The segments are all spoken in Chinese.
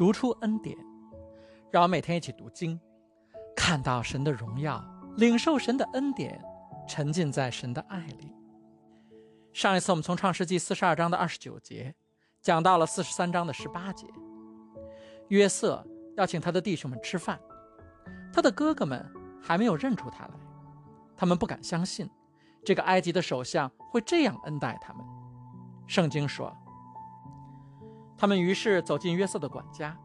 读出恩典，让我们每天一起读经，看到神的荣耀，领受神的恩典，沉浸在神的爱里。上一次我们从创世纪四十二章的二十九节讲到了四十三章的十八节，约瑟要请他的弟兄们吃饭，他的哥哥们还没有认出他来，他们不敢相信这个埃及的首相会这样恩待他们。圣经说。他们于是走进约瑟的管家，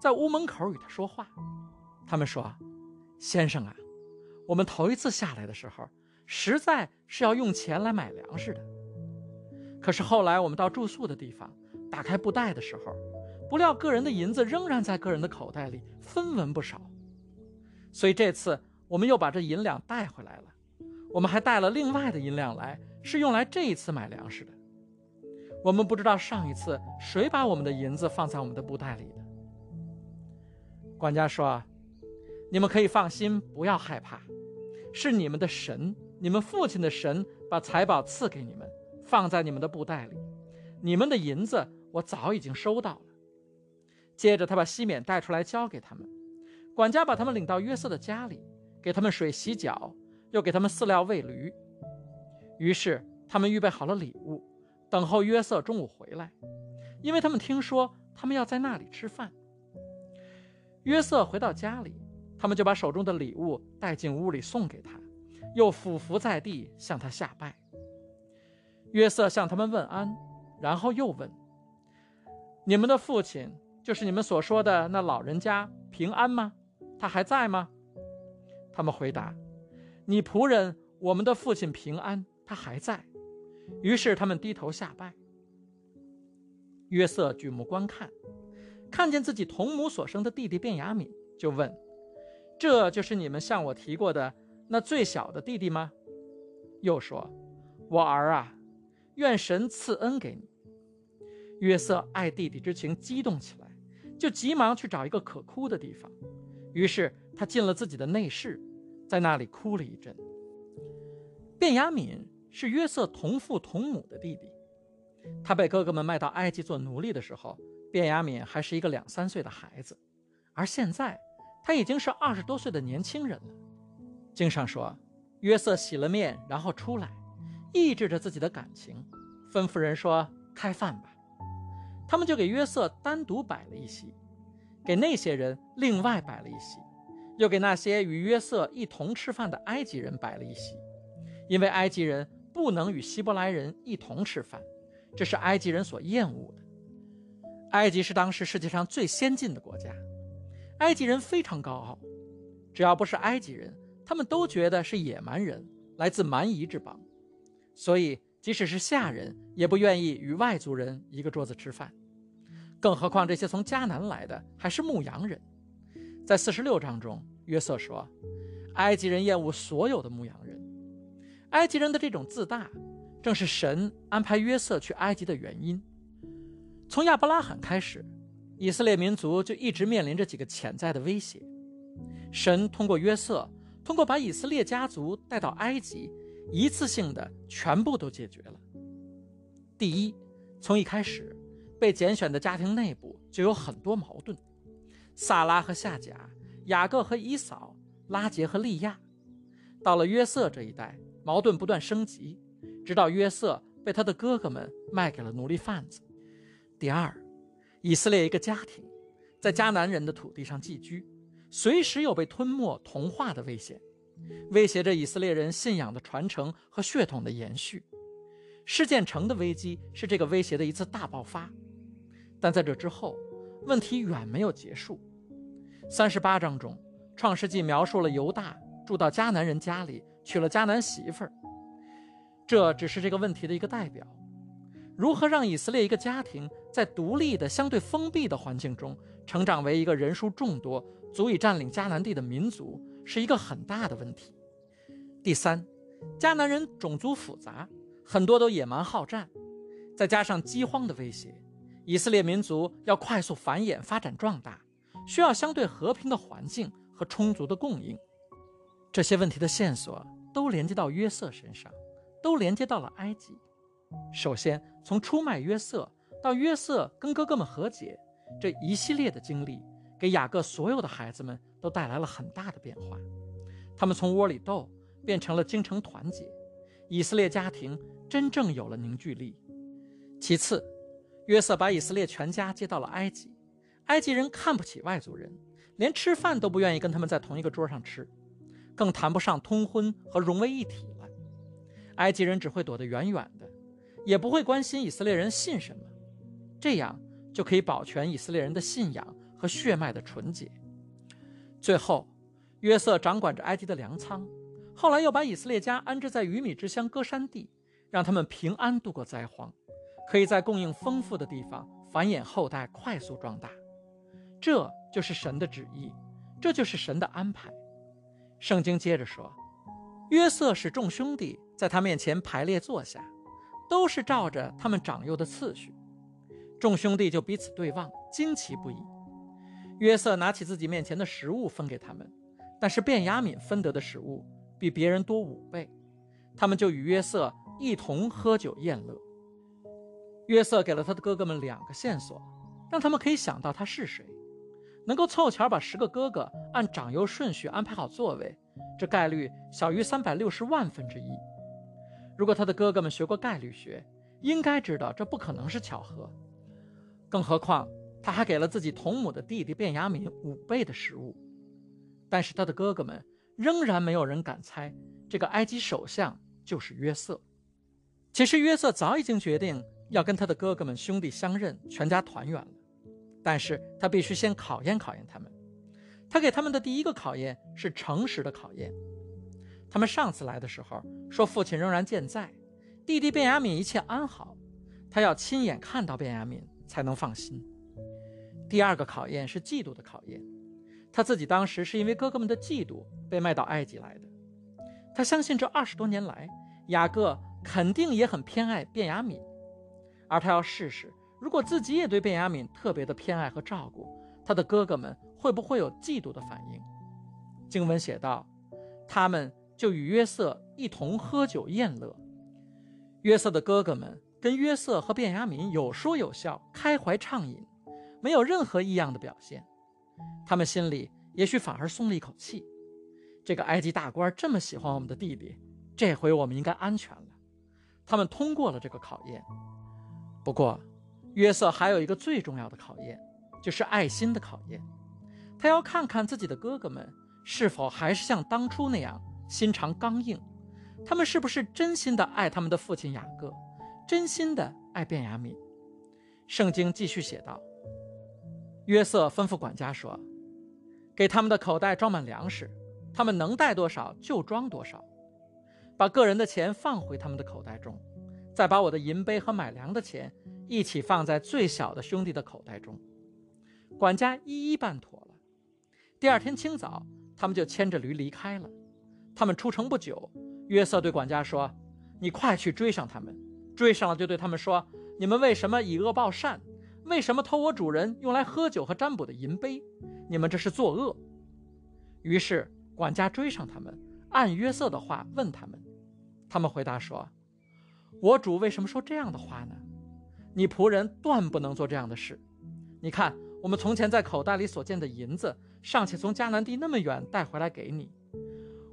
在屋门口与他说话。他们说：“先生啊，我们头一次下来的时候，实在是要用钱来买粮食的。可是后来我们到住宿的地方，打开布袋的时候，不料个人的银子仍然在个人的口袋里，分文不少。所以这次我们又把这银两带回来了。我们还带了另外的银两来，是用来这一次买粮食的。”我们不知道上一次谁把我们的银子放在我们的布袋里的。管家说：“你们可以放心，不要害怕，是你们的神，你们父亲的神把财宝赐给你们，放在你们的布袋里。你们的银子我早已经收到了。”接着他把西缅带出来交给他们。管家把他们领到约瑟的家里，给他们水洗脚，又给他们饲料喂驴。于是他们预备好了礼物。等候约瑟中午回来，因为他们听说他们要在那里吃饭。约瑟回到家里，他们就把手中的礼物带进屋里送给他，又俯伏在地向他下拜。约瑟向他们问安，然后又问：“你们的父亲，就是你们所说的那老人家平安吗？他还在吗？”他们回答：“你仆人，我们的父亲平安，他还在。”于是他们低头下拜。约瑟举目观看，看见自己同母所生的弟弟卞雅敏，就问：“这就是你们向我提过的那最小的弟弟吗？”又说：“我儿啊，愿神赐恩给你。”约瑟爱弟弟之情激动起来，就急忙去找一个可哭的地方。于是他进了自己的内室，在那里哭了一阵。卞雅敏。是约瑟同父同母的弟弟，他被哥哥们卖到埃及做奴隶的时候，卞雅敏还是一个两三岁的孩子，而现在他已经是二十多岁的年轻人了。经上说，约瑟洗了面，然后出来，抑制着自己的感情，吩咐人说：“开饭吧。”他们就给约瑟单独摆了一席，给那些人另外摆了一席，又给那些与约瑟一同吃饭的埃及人摆了一席，因为埃及人。不能与希伯来人一同吃饭，这是埃及人所厌恶的。埃及是当时世界上最先进的国家，埃及人非常高傲，只要不是埃及人，他们都觉得是野蛮人，来自蛮夷之邦，所以即使是下人也不愿意与外族人一个桌子吃饭，更何况这些从迦南来的还是牧羊人。在四十六章中，约瑟说，埃及人厌恶所有的牧羊人。埃及人的这种自大，正是神安排约瑟去埃及的原因。从亚伯拉罕开始，以色列民族就一直面临着几个潜在的威胁。神通过约瑟，通过把以色列家族带到埃及，一次性的全部都解决了。第一，从一开始，被拣选的家庭内部就有很多矛盾：萨拉和夏甲，雅各和以扫，拉杰和利亚。到了约瑟这一代。矛盾不断升级，直到约瑟被他的哥哥们卖给了奴隶贩子。第二，以色列一个家庭在迦南人的土地上寄居，随时有被吞没同化的危险，威胁着以色列人信仰的传承和血统的延续。事件城的危机是这个威胁的一次大爆发，但在这之后，问题远没有结束。三十八章中，《创世纪》描述了犹大住到迦南人家里。娶了迦南媳妇儿，这只是这个问题的一个代表。如何让以色列一个家庭在独立的、相对封闭的环境中成长为一个人数众多、足以占领迦南地的民族，是一个很大的问题。第三，迦南人种族复杂，很多都野蛮好战，再加上饥荒的威胁，以色列民族要快速繁衍、发展壮大，需要相对和平的环境和充足的供应。这些问题的线索。都连接到约瑟身上，都连接到了埃及。首先，从出卖约瑟到约瑟跟哥哥们和解，这一系列的经历给雅各所有的孩子们都带来了很大的变化，他们从窝里斗变成了精诚团结，以色列家庭真正有了凝聚力。其次，约瑟把以色列全家接到了埃及，埃及人看不起外族人，连吃饭都不愿意跟他们在同一个桌上吃，更谈不上通婚和融为一体了。埃及人只会躲得远远的，也不会关心以色列人信什么，这样就可以保全以色列人的信仰和血脉的纯洁。最后，约瑟掌管着埃及的粮仓，后来又把以色列家安置在鱼米之乡歌山地，让他们平安度过灾荒。可以在供应丰富的地方繁衍后代，快速壮大，这就是神的旨意，这就是神的安排。圣经接着说，约瑟使众兄弟在他面前排列坐下，都是照着他们长幼的次序。众兄弟就彼此对望，惊奇不已。约瑟拿起自己面前的食物分给他们，但是便雅悯分得的食物比别人多五倍，他们就与约瑟一同喝酒宴乐。约瑟给了他的哥哥们两个线索，让他们可以想到他是谁。能够凑巧把十个哥哥按长幼顺序安排好座位，这概率小于三百六十万分之一。如果他的哥哥们学过概率学，应该知道这不可能是巧合。更何况他还给了自己同母的弟弟卞雅敏五倍的食物。但是他的哥哥们仍然没有人敢猜这个埃及首相就是约瑟。其实约瑟早已经决定。要跟他的哥哥们兄弟相认，全家团圆了。但是他必须先考验考验他们。他给他们的第一个考验是诚实的考验。他们上次来的时候说父亲仍然健在，弟弟卞雅敏一切安好。他要亲眼看到卞雅敏才能放心。第二个考验是嫉妒的考验。他自己当时是因为哥哥们的嫉妒被卖到埃及来的。他相信这二十多年来，雅各肯定也很偏爱卞雅敏。而他要试试，如果自己也对卞雅敏特别的偏爱和照顾，他的哥哥们会不会有嫉妒的反应？经文写道，他们就与约瑟一同喝酒宴乐。约瑟的哥哥们跟约瑟和卞雅敏有说有笑，开怀畅饮，没有任何异样的表现。他们心里也许反而松了一口气。这个埃及大官这么喜欢我们的弟弟，这回我们应该安全了。他们通过了这个考验。不过，约瑟还有一个最重要的考验，就是爱心的考验。他要看看自己的哥哥们是否还是像当初那样心肠刚硬，他们是不是真心的爱他们的父亲雅各，真心的爱卞雅敏。圣经继续写道：约瑟吩咐管家说：“给他们的口袋装满粮食，他们能带多少就装多少，把个人的钱放回他们的口袋中。”再把我的银杯和买粮的钱一起放在最小的兄弟的口袋中，管家一一办妥了。第二天清早，他们就牵着驴离开了。他们出城不久，约瑟对管家说：“你快去追上他们，追上了就对他们说：你们为什么以恶报善？为什么偷我主人用来喝酒和占卜的银杯？你们这是作恶。”于是管家追上他们，按约瑟的话问他们，他们回答说。我主为什么说这样的话呢？你仆人断不能做这样的事。你看，我们从前在口袋里所见的银子，尚且从迦南地那么远带回来给你，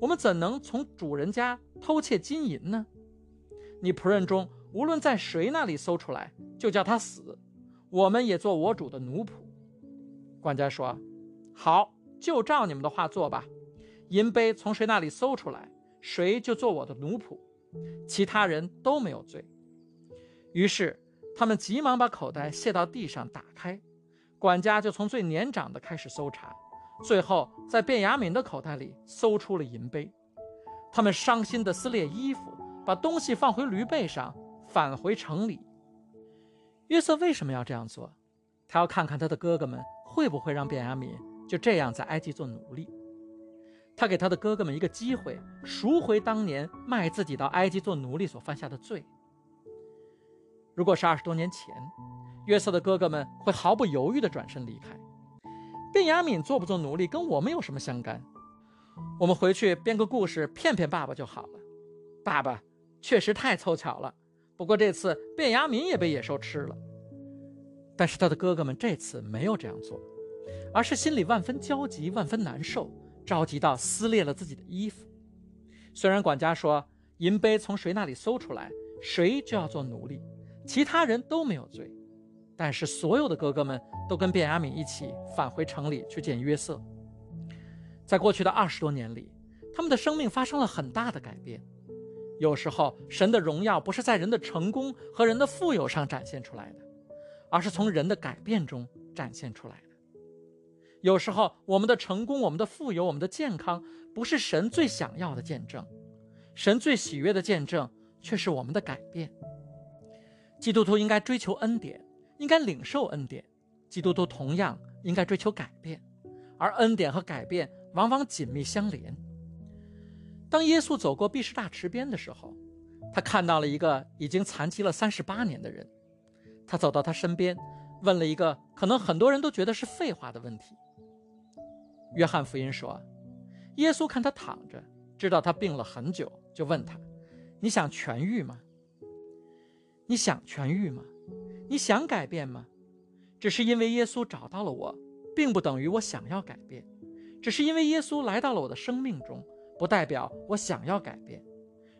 我们怎能从主人家偷窃金银呢？你仆人中无论在谁那里搜出来，就叫他死，我们也做我主的奴仆。管家说：“好，就照你们的话做吧。银杯从谁那里搜出来，谁就做我的奴仆。”其他人都没有罪，于是他们急忙把口袋卸到地上打开，管家就从最年长的开始搜查，最后在卞雅敏的口袋里搜出了银杯。他们伤心地撕裂衣服，把东西放回驴背上，返回城里。约瑟为什么要这样做？他要看看他的哥哥们会不会让卞雅敏就这样在埃及做奴隶。他给他的哥哥们一个机会，赎回当年卖自己到埃及做奴隶所犯下的罪。如果是二十多年前，约瑟的哥哥们会毫不犹豫地转身离开。卞雅敏做不做奴隶跟我们有什么相干？我们回去编个故事骗骗爸爸就好了。爸爸确实太凑巧了，不过这次卞雅敏也被野兽吃了。但是他的哥哥们这次没有这样做，而是心里万分焦急、万分难受，着急到撕裂了自己的衣服。虽然管家说银杯从谁那里搜出来，谁就要做奴隶，其他人都没有罪，但是所有的哥哥们都跟卞雅敏一起返回城里去见约瑟。在过去的二十多年里，他们的生命发生了很大的改变。有时候，神的荣耀不是在人的成功和人的富有上展现出来的，而是从人的改变中展现出来的。有时候，我们的成功、我们的富有、我们的健康，不是神最想要的见证，神最喜悦的见证却是我们的改变。基督徒应该追求恩典，应该领受恩典；基督徒同样应该追求改变，而恩典和改变往往紧密相连。当耶稣走过毕士大池边的时候，他看到了一个已经残疾了三十八年的人。他走到他身边，问了一个可能很多人都觉得是废话的问题。约翰福音说，耶稣看他躺着，知道他病了很久，就问他：“你想痊愈吗？你想痊愈吗？你想改变吗？”只是因为耶稣找到了我，并不等于我想要改变，只是因为耶稣来到了我的生命中。不代表我想要改变，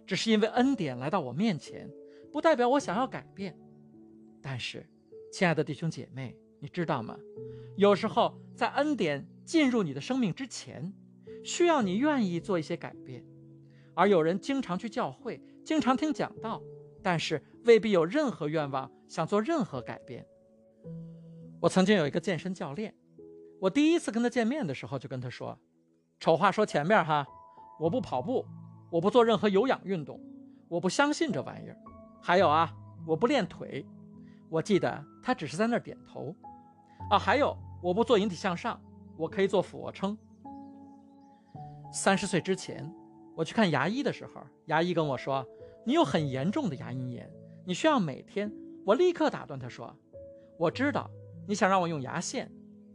只是因为恩典来到我面前，不代表我想要改变。但是，亲爱的弟兄姐妹，你知道吗？有时候在恩典进入你的生命之前，需要你愿意做一些改变。而有人经常去教会，经常听讲道，但是未必有任何愿望想做任何改变。我曾经有一个健身教练，我第一次跟他见面的时候就跟他说：“丑话说前面哈。”我不跑步，我不做任何有氧运动，我不相信这玩意儿。还有啊，我不练腿。我记得他只是在那儿点头。啊，还有，我不做引体向上，我可以做俯卧撑。三十岁之前，我去看牙医的时候，牙医跟我说：“你有很严重的牙龈炎，你需要每天。”我立刻打断他说：“我知道你想让我用牙线，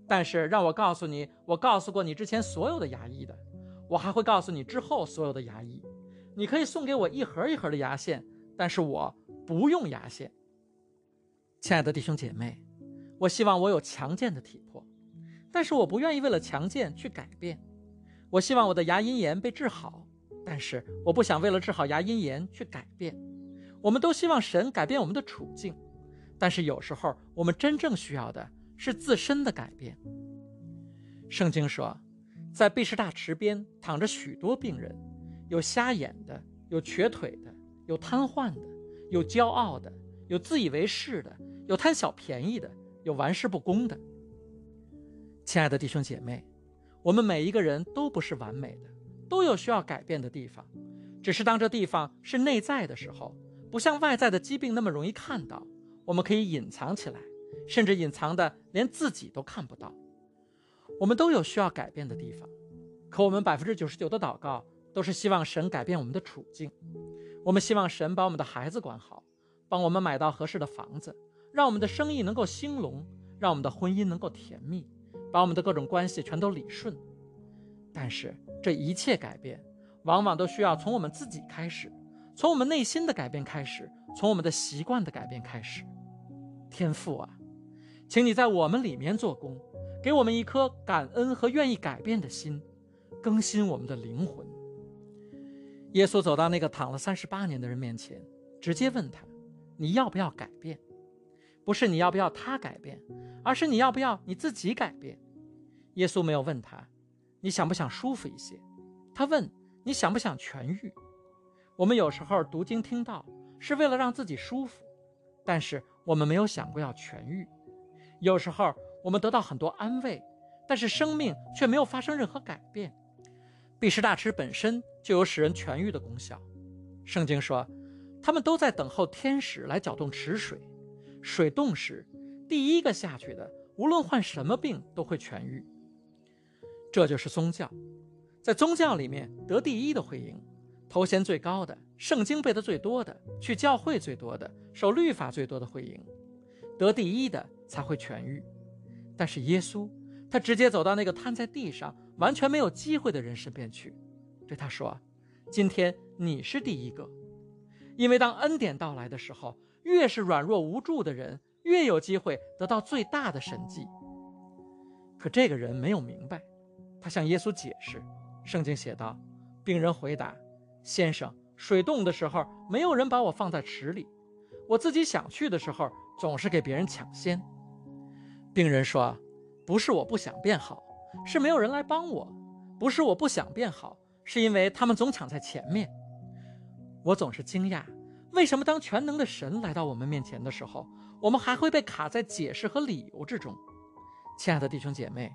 但是让我告诉你，我告诉过你之前所有的牙医的。”我还会告诉你之后所有的牙医，你可以送给我一盒一盒的牙线，但是我不用牙线。亲爱的弟兄姐妹，我希望我有强健的体魄，但是我不愿意为了强健去改变。我希望我的牙龈炎被治好，但是我不想为了治好牙龈炎去改变。我们都希望神改变我们的处境，但是有时候我们真正需要的是自身的改变。圣经说。在毕士大池边躺着许多病人，有瞎眼的，有瘸腿的，有瘫痪的，有骄傲的，有自以为是的，有贪小便宜的，有玩世不恭的。亲爱的弟兄姐妹，我们每一个人都不是完美的，都有需要改变的地方。只是当这地方是内在的时候，不像外在的疾病那么容易看到，我们可以隐藏起来，甚至隐藏的连自己都看不到。我们都有需要改变的地方，可我们百分之九十九的祷告都是希望神改变我们的处境。我们希望神把我们的孩子管好，帮我们买到合适的房子，让我们的生意能够兴隆，让我们的婚姻能够甜蜜，把我们的各种关系全都理顺。但是这一切改变，往往都需要从我们自己开始，从我们内心的改变开始，从我们的习惯的改变开始。天父啊，请你在我们里面做工。给我们一颗感恩和愿意改变的心，更新我们的灵魂。耶稣走到那个躺了三十八年的人面前，直接问他：“你要不要改变？不是你要不要他改变，而是你要不要你自己改变。”耶稣没有问他：“你想不想舒服一些？”他问：“你想不想痊愈？”我们有时候读经听到是为了让自己舒服，但是我们没有想过要痊愈。有时候。我们得到很多安慰，但是生命却没有发生任何改变。毕士大池本身就有使人痊愈的功效。圣经说，他们都在等候天使来搅动池水，水动时，第一个下去的，无论患什么病都会痊愈。这就是宗教，在宗教里面得第一的会赢，头衔最高的，圣经背的最多的，去教会最多的，守律法最多的会赢，得第一的才会痊愈。但是耶稣，他直接走到那个瘫在地上、完全没有机会的人身边去，对他说：“今天你是第一个，因为当恩典到来的时候，越是软弱无助的人，越有机会得到最大的神迹。可这个人没有明白，他向耶稣解释：圣经写道，病人回答：“先生，水冻的时候，没有人把我放在池里；我自己想去的时候，总是给别人抢先。”病人说：“不是我不想变好，是没有人来帮我；不是我不想变好，是因为他们总抢在前面。”我总是惊讶，为什么当全能的神来到我们面前的时候，我们还会被卡在解释和理由之中？亲爱的弟兄姐妹，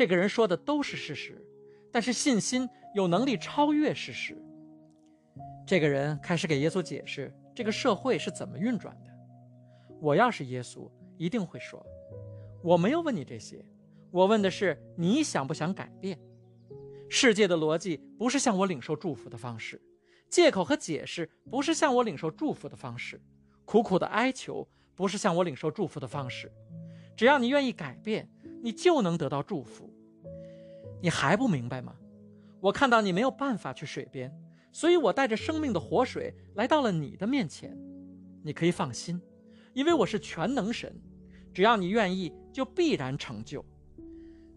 这个人说的都是事实，但是信心有能力超越事实。这个人开始给耶稣解释这个社会是怎么运转的。我要是耶稣，一定会说：“我没有问你这些，我问的是你想不想改变。世界的逻辑不是向我领受祝福的方式，借口和解释不是向我领受祝福的方式，苦苦的哀求不是向我领受祝福的方式。只要你愿意改变。”你就能得到祝福。你还不明白吗？我看到你没有办法去水边，所以我带着生命的活水来到了你的面前。你可以放心，因为我是全能神。只要你愿意，就必然成就。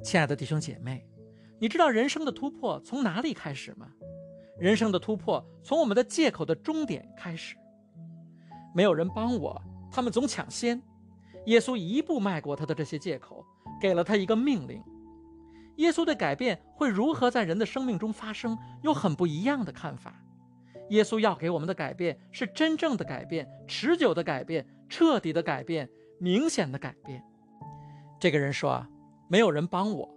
亲爱的弟兄姐妹，你知道人生的突破从哪里开始吗？人生的突破从我们的借口的终点开始。没有人帮我，他们总抢先。耶稣一步迈过他的这些借口。给了他一个命令，耶稣的改变会如何在人的生命中发生，有很不一样的看法。耶稣要给我们的改变是真正的改变、持久的改变、彻底的改变、明显的改变。这个人说：“啊没有人帮我，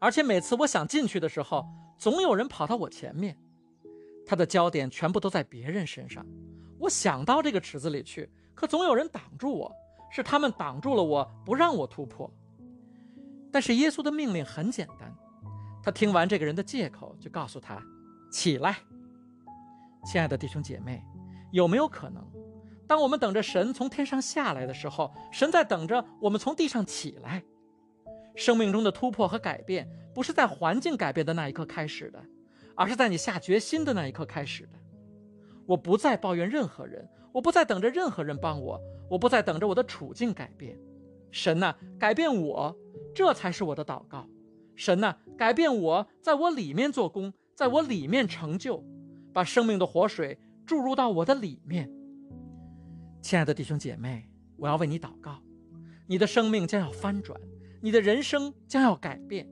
而且每次我想进去的时候，总有人跑到我前面。他的焦点全部都在别人身上。我想到这个池子里去，可总有人挡住我，是他们挡住了我，不让我突破。”但是耶稣的命令很简单，他听完这个人的借口，就告诉他：“起来，亲爱的弟兄姐妹，有没有可能，当我们等着神从天上下来的时候，神在等着我们从地上起来？生命中的突破和改变，不是在环境改变的那一刻开始的，而是在你下决心的那一刻开始的。我不再抱怨任何人，我不再等着任何人帮我，我不再等着我的处境改变。神呐，改变我！”这才是我的祷告，神呐，改变我，在我里面做工，在我里面成就，把生命的活水注入到我的里面。亲爱的弟兄姐妹，我要为你祷告，你的生命将要翻转，你的人生将要改变。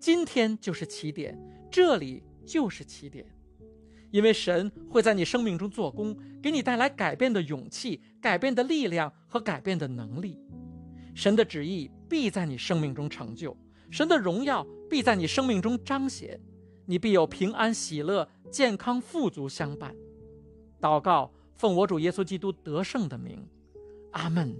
今天就是起点，这里就是起点，因为神会在你生命中做工，给你带来改变的勇气、改变的力量和改变的能力。神的旨意必在你生命中成就，神的荣耀必在你生命中彰显，你必有平安、喜乐、健康、富足相伴。祷告，奉我主耶稣基督得胜的名，阿门。